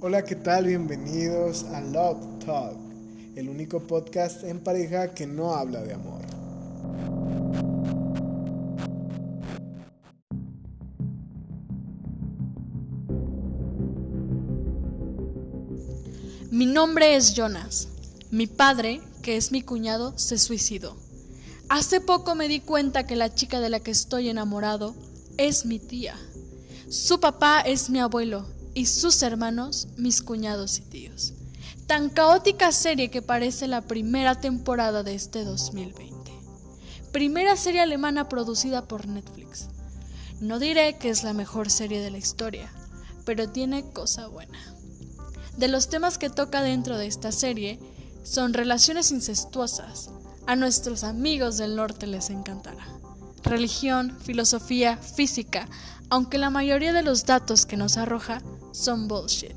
Hola, ¿qué tal? Bienvenidos a Love Talk, el único podcast en pareja que no habla de amor. Mi nombre es Jonas. Mi padre, que es mi cuñado, se suicidó. Hace poco me di cuenta que la chica de la que estoy enamorado es mi tía. Su papá es mi abuelo y sus hermanos mis cuñados y tíos. Tan caótica serie que parece la primera temporada de este 2020. Primera serie alemana producida por Netflix. No diré que es la mejor serie de la historia, pero tiene cosa buena. De los temas que toca dentro de esta serie son relaciones incestuosas, a nuestros amigos del norte les encantará. Religión, filosofía, física, aunque la mayoría de los datos que nos arroja son bullshit.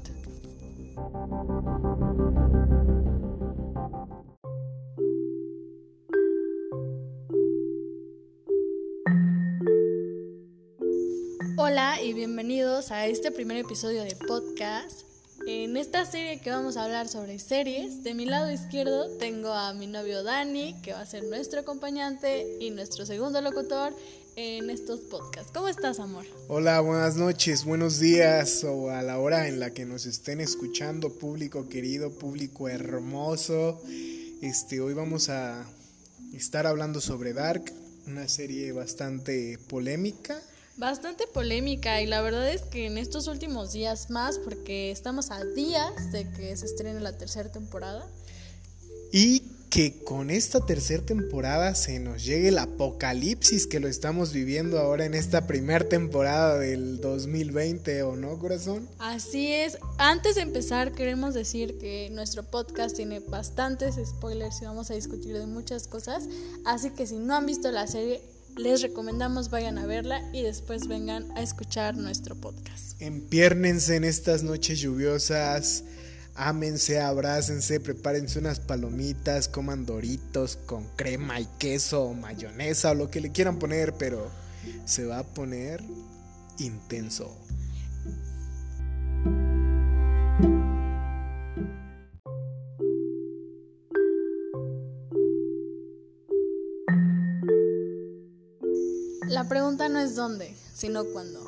Hola y bienvenidos a este primer episodio de podcast en esta serie que vamos a hablar sobre series, de mi lado izquierdo tengo a mi novio Dani, que va a ser nuestro acompañante y nuestro segundo locutor en estos podcasts. ¿Cómo estás, amor? Hola, buenas noches, buenos días o a la hora en la que nos estén escuchando, público querido, público hermoso. Este, hoy vamos a estar hablando sobre Dark, una serie bastante polémica bastante polémica y la verdad es que en estos últimos días más, porque estamos a días de que se estrene la tercera temporada. Y que con esta tercera temporada se nos llegue el apocalipsis que lo estamos viviendo ahora en esta primera temporada del 2020, ¿o no, corazón? Así es. Antes de empezar, queremos decir que nuestro podcast tiene bastantes spoilers y vamos a discutir de muchas cosas. Así que si no han visto la serie, les recomendamos vayan a verla y después vengan a escuchar nuestro podcast. Empiérnense en estas noches lluviosas, ámense, abrácense, prepárense unas palomitas, coman doritos con crema y queso o mayonesa o lo que le quieran poner, pero se va a poner intenso. La pregunta no es dónde, sino cuándo.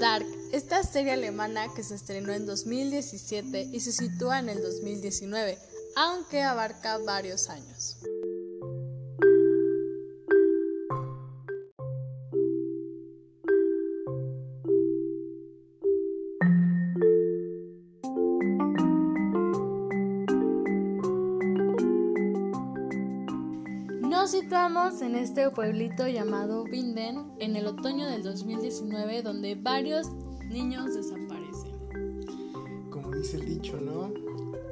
Dark, esta serie alemana que se estrenó en 2017 y se sitúa en el 2019, aunque abarca varios años. Nos situamos en este pueblito llamado Binden en el otoño del 2019 donde varios niños desaparecen. Como dice el dicho, ¿no?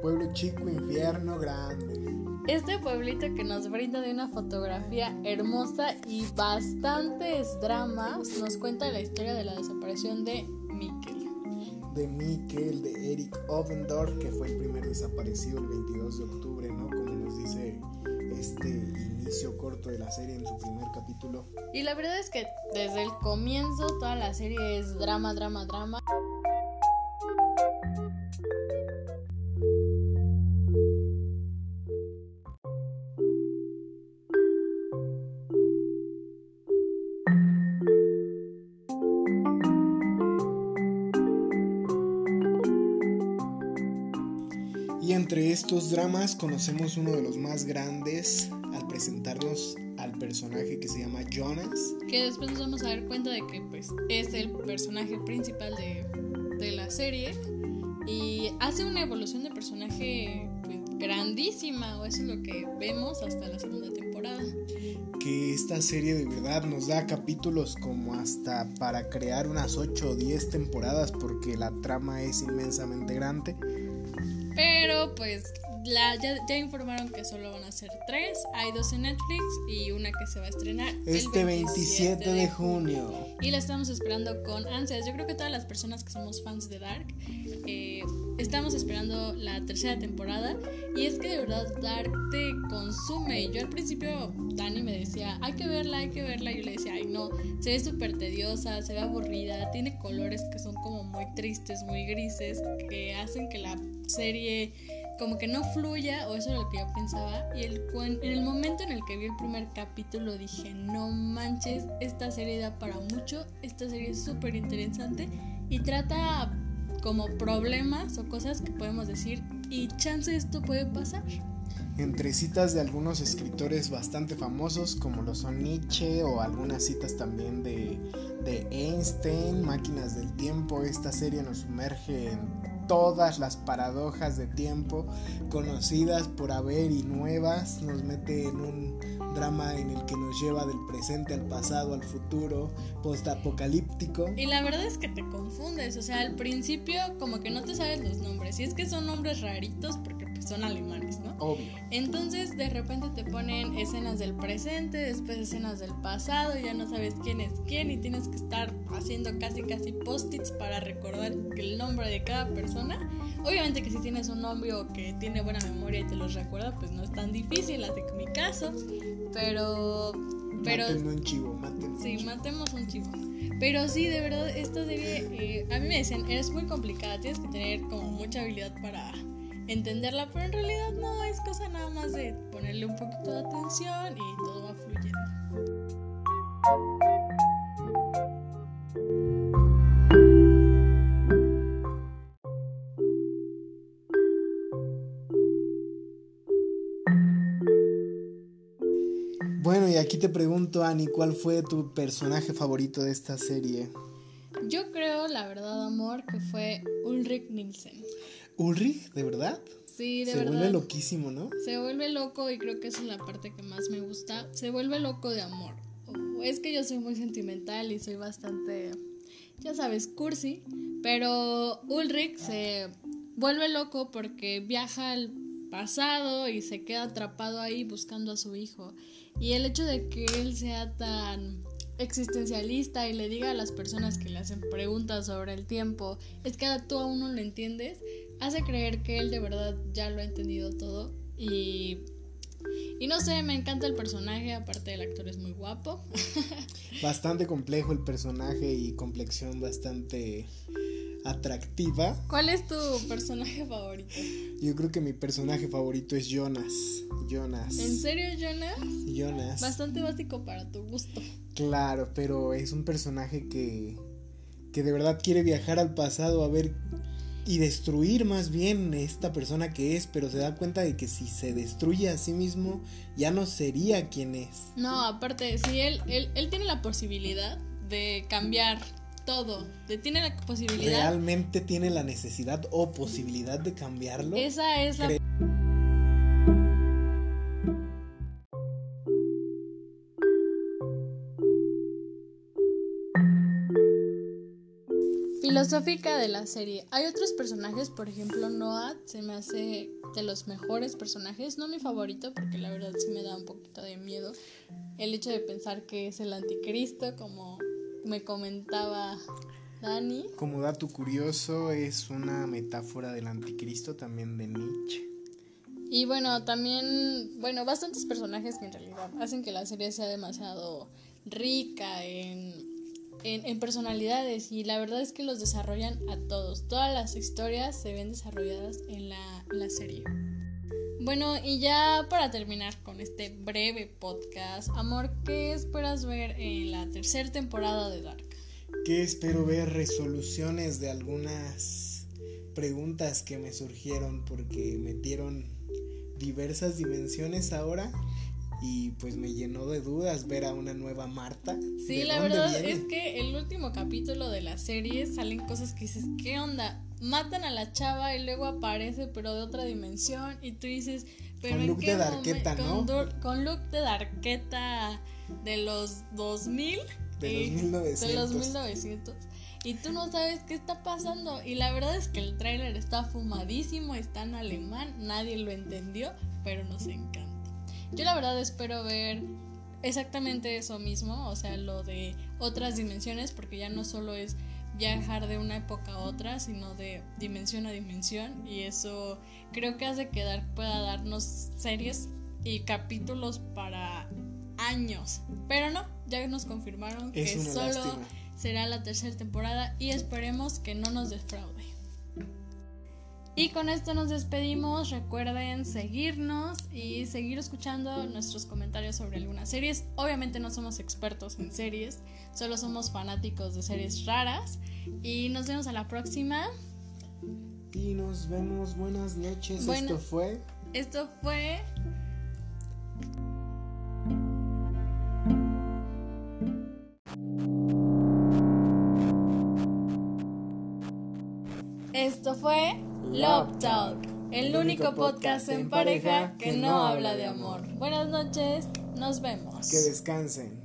Pueblo chico, infierno grande. Este pueblito que nos brinda de una fotografía hermosa y bastantes dramas nos cuenta la historia de la desaparición de Mikkel. De Mikkel, de Eric Ovendorf, que fue el primer desaparecido el 22 de octubre, la serie en su primer capítulo. Y la verdad es que desde el comienzo toda la serie es drama, drama, drama. Y entre estos dramas conocemos uno de los más grandes al presentarnos personaje que se llama Jonas. Que después nos vamos a dar cuenta de que pues, es el personaje principal de, de la serie. Y hace una evolución de personaje pues, grandísima, o eso es lo que vemos hasta la segunda temporada. Que esta serie de verdad nos da capítulos como hasta para crear unas 8 o 10 temporadas porque la trama es inmensamente grande. Pero pues la, ya, ya informaron que solo van a ser tres. Hay dos en Netflix y una que se va a estrenar este 27, de junio. Y la estamos esperando con ansias. Yo creo que todas las personas que somos fans de Dark eh, estamos esperando la tercera temporada. Y es que de verdad Dark te consume. Yo al principio, Dani me decía, hay que verla, hay que verla. Y yo le decía, ay no, se ve súper tediosa, se ve aburrida, tiene colores que son como muy tristes, muy grises, que hacen que la serie como que no fluya, o eso era lo que yo pensaba. Y el, en el momento en el que vi el primer capítulo dije, no manches, esta serie da para mucho, esta serie es súper interesante y trata como problemas o cosas que podemos decir y chance esto puede pasar. Entre citas de algunos escritores bastante famosos como lo son Nietzsche o algunas citas también de, de Einstein, Máquinas del Tiempo, esta serie nos sumerge en todas las paradojas de tiempo conocidas por haber y nuevas, nos mete en un drama en el que nos lleva del presente al pasado, al futuro, postapocalíptico. Y la verdad es que te confundes, o sea, al principio como que no te sabes los nombres, y es que son nombres raritos pues, son alemanes, ¿no? Obvio. Entonces de repente te ponen escenas del presente, después escenas del pasado, ya no sabes quién es quién y tienes que estar haciendo casi casi post-its para recordar el nombre de cada persona. Obviamente que si tienes un novio que tiene buena memoria y te los recuerda, pues no es tan difícil, así que mi caso. Pero. pero un chivo, matemos. Sí, matemos un chivo. Pero sí, de verdad, esta serie. Eh, a mí me decían, eres muy complicada, tienes que tener como mucha habilidad para entenderla, pero en realidad no, es cosa nada más de ponerle un poquito de atención y todo va fluyendo. aquí te pregunto, Ani, ¿cuál fue tu personaje favorito de esta serie? Yo creo, la verdad, amor, que fue Ulrich Nielsen. ¿Ulrich? ¿De verdad? Sí, de verdad. Se vuelve loquísimo, ¿no? Se vuelve loco y creo que esa es la parte que más me gusta. Se vuelve loco de amor. Es que yo soy muy sentimental y soy bastante, ya sabes, cursi. Pero Ulrich se vuelve loco porque viaja al pasado y se queda atrapado ahí buscando a su hijo. Y el hecho de que él sea tan existencialista y le diga a las personas que le hacen preguntas sobre el tiempo, es que tú aún no lo entiendes, hace creer que él de verdad ya lo ha entendido todo y y no sé, me encanta el personaje, aparte el actor es muy guapo. bastante complejo el personaje y complexión bastante atractiva. ¿Cuál es tu personaje favorito? Yo creo que mi personaje favorito es Jonas. Jonas. ¿En serio, Jonas? Jonas. Bastante básico para tu gusto. Claro, pero es un personaje que, que de verdad quiere viajar al pasado a ver y destruir más bien esta persona que es, pero se da cuenta de que si se destruye a sí mismo, ya no sería quien es. No, aparte, si él, él, él tiene la posibilidad de cambiar todo. Tiene la posibilidad. ¿Realmente tiene la necesidad o posibilidad de cambiarlo? Esa es la. Filosófica de la serie. Hay otros personajes, por ejemplo, Noah se me hace de los mejores personajes, no mi favorito porque la verdad sí me da un poquito de miedo el hecho de pensar que es el anticristo como me comentaba Dani. Como dato curioso, es una metáfora del anticristo también de Nietzsche. Y bueno, también, bueno, bastantes personajes que en realidad hacen que la serie sea demasiado rica en, en, personalidades y la verdad es que los desarrollan a todos. Todas las historias se ven desarrolladas en la, la serie. Bueno, y ya para terminar con este breve podcast, amor, ¿qué esperas ver en la tercera temporada de Dark? ¿Qué espero ver? Resoluciones de algunas preguntas que me surgieron porque metieron diversas dimensiones ahora y pues me llenó de dudas ver a una nueva Marta. Sí, la verdad es que el último capítulo de la serie salen cosas que dices, ¿qué onda? matan a la chava y luego aparece pero de otra dimensión y tú dices, pero con ¿en look qué de darqueta, ¿no? Con, look de darqueta de los 2000 De los Y- 1900. De los 1900. Y tú no sabes qué está pasando. Y la verdad es que el tráiler está fumadísimo, está en alemán, nadie lo entendió, pero nos encanta. Yo la verdad espero ver exactamente eso mismo, o sea, lo de otras dimensiones, porque ya no solo es viajar de una época a otra, sino de dimensión a dimensión. Y eso creo que hace que dar- pueda darnos series y capítulos para años. Pero no, ya nos confirmaron Es que solo lástima. será la tercera temporada y esperemos que no nos defraude. Y con esto nos despedimos. Recuerden seguirnos y seguir escuchando nuestros comentarios sobre algunas series. Obviamente no somos expertos en series, solo somos fanáticos de series raras. Y nos vemos a la próxima. Y nos vemos. Buenas noches. Bueno. Esto fue. Esto fue Love Talk, el único podcast en pareja que no habla de amor. Buenas noches, nos vemos. Que descansen.